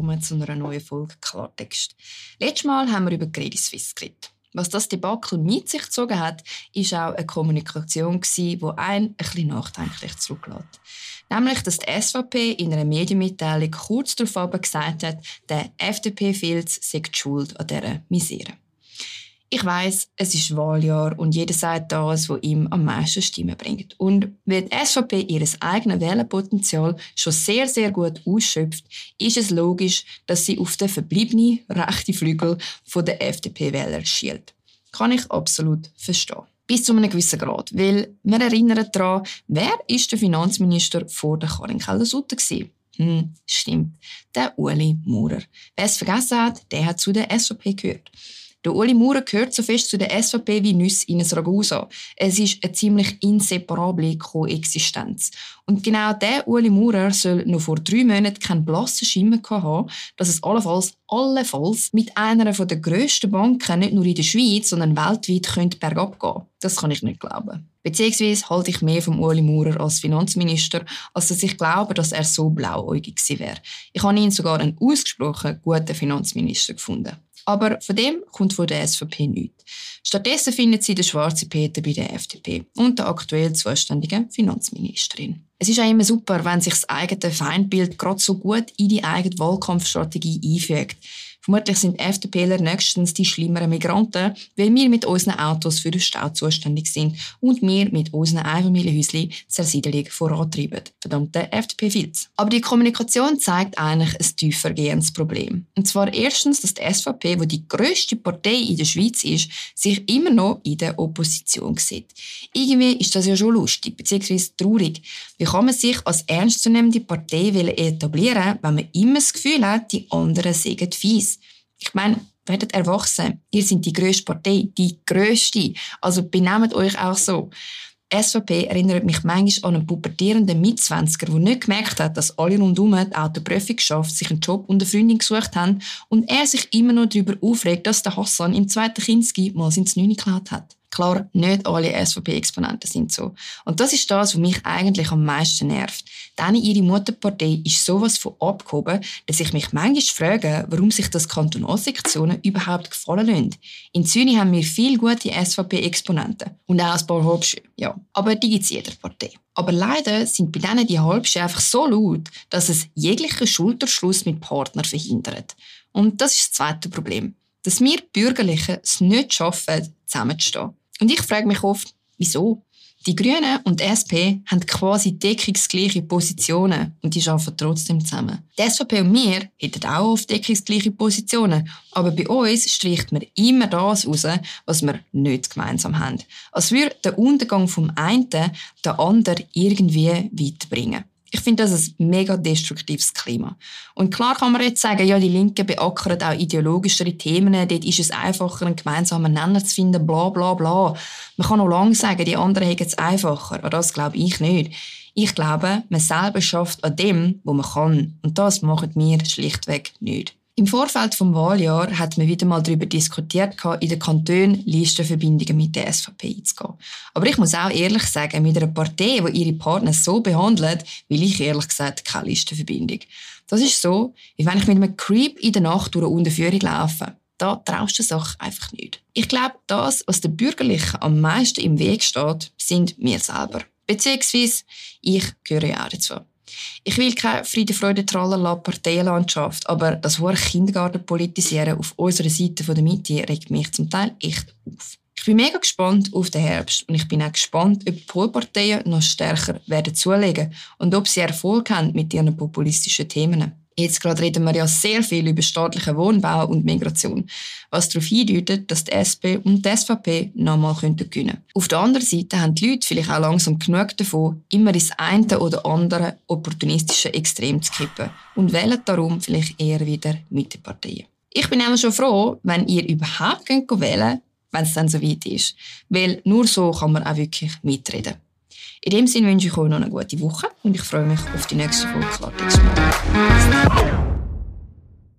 willkommen zu einer neuen Folge Klartext. Letztes Mal haben wir über Credit Suisse geredet. Was das Debakel mit sich gezogen hat, ist auch eine Kommunikation, die einen ein bisschen nachdenklich zurücklässt. Nämlich, dass die SVP in einer Medienmitteilung kurz darauf gesagt hat, der FDP-Filz sei die schuld an dieser Misere. Ich weiß, es ist Wahljahr und jeder sagt das, was ihm am meisten Stimmen bringt. Und weil die SVP ihr eigenes Wählerpotenzial schon sehr, sehr gut ausschöpft, ist es logisch, dass sie auf den verbliebenen rechten Flügel der FDP-Wähler schielt. Kann ich absolut verstehen. Bis zu einem gewissen Grad. Weil wir erinnern daran, wer ist der Finanzminister vor der Karin Keller-Sutter Hm, stimmt. Der Uli Maurer. Wer es vergessen hat, der hat zu der SVP gehört. Der Uli Maurer gehört so fest zu der SVP wie Nüsse in ein Ragusa. Es ist eine ziemlich inseparable Koexistenz. Und genau der Uli Maurer soll noch vor drei Monaten keinen blassen Schimmer haben, dass es allenfalls, allenfalls mit einer der grössten Banken nicht nur in der Schweiz, sondern weltweit könnte bergab gehen. Das kann ich nicht glauben. Beziehungsweise halte ich mehr vom Uli Maurer als Finanzminister, als dass ich glaube, dass er so blauäugig gewesen wäre. Ich habe ihn sogar einen ausgesprochen guten Finanzminister gefunden. Aber von dem kommt von der SVP nichts. Stattdessen findet sie den schwarzen Peter bei der FDP und der aktuell zuständigen Finanzministerin. Es ist auch immer super, wenn sich das eigene Feindbild gerade so gut in die eigene Wahlkampfstrategie einfügt. Vermutlich sind FDPler nächstens die schlimmeren Migranten, weil wir mit unseren Autos für den Stau zuständig sind und wir mit unseren Einfamilienhäuschen die Zersiedelung vorantreiben. Verdammte FDP-Filz. Aber die Kommunikation zeigt eigentlich ein tiefer gehendes Problem. Und zwar erstens, dass die SVP, wo die grösste Partei in der Schweiz ist, sich immer noch in der Opposition sieht. Irgendwie ist das ja schon lustig, beziehungsweise traurig. Wie kann man sich als ernstzunehmende Partei etablieren, wenn man immer das Gefühl hat, die anderen seien fies? Ich meine, werdet erwachsen. Ihr seid die grösste Partei, die grösste. Also benehmt euch auch so. SVP erinnert mich manchmal an einen pubertierenden Mitzwanziger, der nicht gemerkt hat, dass alle rundherum die Autoprüfung geschafft, sich einen Job und eine Freundin gesucht haben und er sich immer noch darüber aufregt, dass der Hassan im zweiten Kinski mal sein Znüni geklaut hat. Klar, nicht alle SVP-Exponenten sind so. Und das ist das, was mich eigentlich am meisten nervt. Denn ihre Mutterpartei ist sowas von abgehoben, dass ich mich manchmal frage, warum sich das Kantonalsektionen überhaupt gefallen lassen. In Zürich haben wir viele gute SVP-Exponenten. Und auch ein paar Halbsche, ja. Aber die gibt es jeder Partei. Aber leider sind bei denen die Halbsche einfach so laut, dass es jeglichen Schulterschluss mit Partnern verhindert. Und das ist das zweite Problem. Dass wir Bürgerlichen es nicht schaffen, zusammenzustehen. Und ich frage mich oft, wieso? Die Grünen und die SP haben quasi deckungsgleiche Positionen und die arbeiten trotzdem zusammen. Die SVP und wir hätten auch oft deckungsgleiche Positionen, aber bei uns streicht man immer das raus, was wir nicht gemeinsam haben. Als würde der Untergang vom einen den anderen irgendwie weiterbringen. Ich finde das ein mega destruktives Klima. Und klar kann man jetzt sagen, ja, die Linken beackern auch ideologischere Themen, dort ist es einfacher, einen gemeinsamen Nenner zu finden, bla bla bla. Man kann auch lange sagen, die anderen haben es einfacher, aber das glaube ich nicht. Ich glaube, man selber schafft an dem, wo man kann. Und das machen wir schlichtweg nicht. Im Vorfeld vom Wahljahr hat man wieder mal darüber diskutiert, in den Kantonen Listenverbindungen mit der SVP einzugehen. Aber ich muss auch ehrlich sagen, mit einer Partei, die ihre Partner so behandelt, will ich ehrlich gesagt keine Listenverbindung. Das ist so, wie wenn ich mit einem Creep in der Nacht durch eine Unterführung laufe. Da traust du Sache einfach nicht. Ich glaube, das, was den Bürgerlichen am meisten im Weg steht, sind wir selber. Beziehungsweise, ich gehöre ja auch dazu. Ich will keine Friede, Freude, Tralala Parteienlandschaft, aber das hohe Kindergarten auf unserer Seite der Mitte regt mich zum Teil echt auf. Ich bin mega gespannt auf den Herbst und ich bin auch gespannt, ob die Polparteien noch stärker werden zulegen und ob sie Erfolg haben mit ihren populistischen Themen. Jetzt gerade reden wir ja sehr viel über staatlichen Wohnbau und Migration, was darauf hindeutet, dass die SP und die SVP nochmal gewinnen könnten. Auf der anderen Seite haben die Leute vielleicht auch langsam genug davon, immer ins eine oder andere opportunistische Extrem zu kippen und wählen darum vielleicht eher wieder Mitteparteien. Ich bin immer schon froh, wenn ihr überhaupt wählen könnt, wenn es dann so weit ist. Weil nur so kann man auch wirklich mitreden. In dem Sinne wünsche ich euch noch eine gute Woche und ich freue mich auf die nächste Folge Klartext.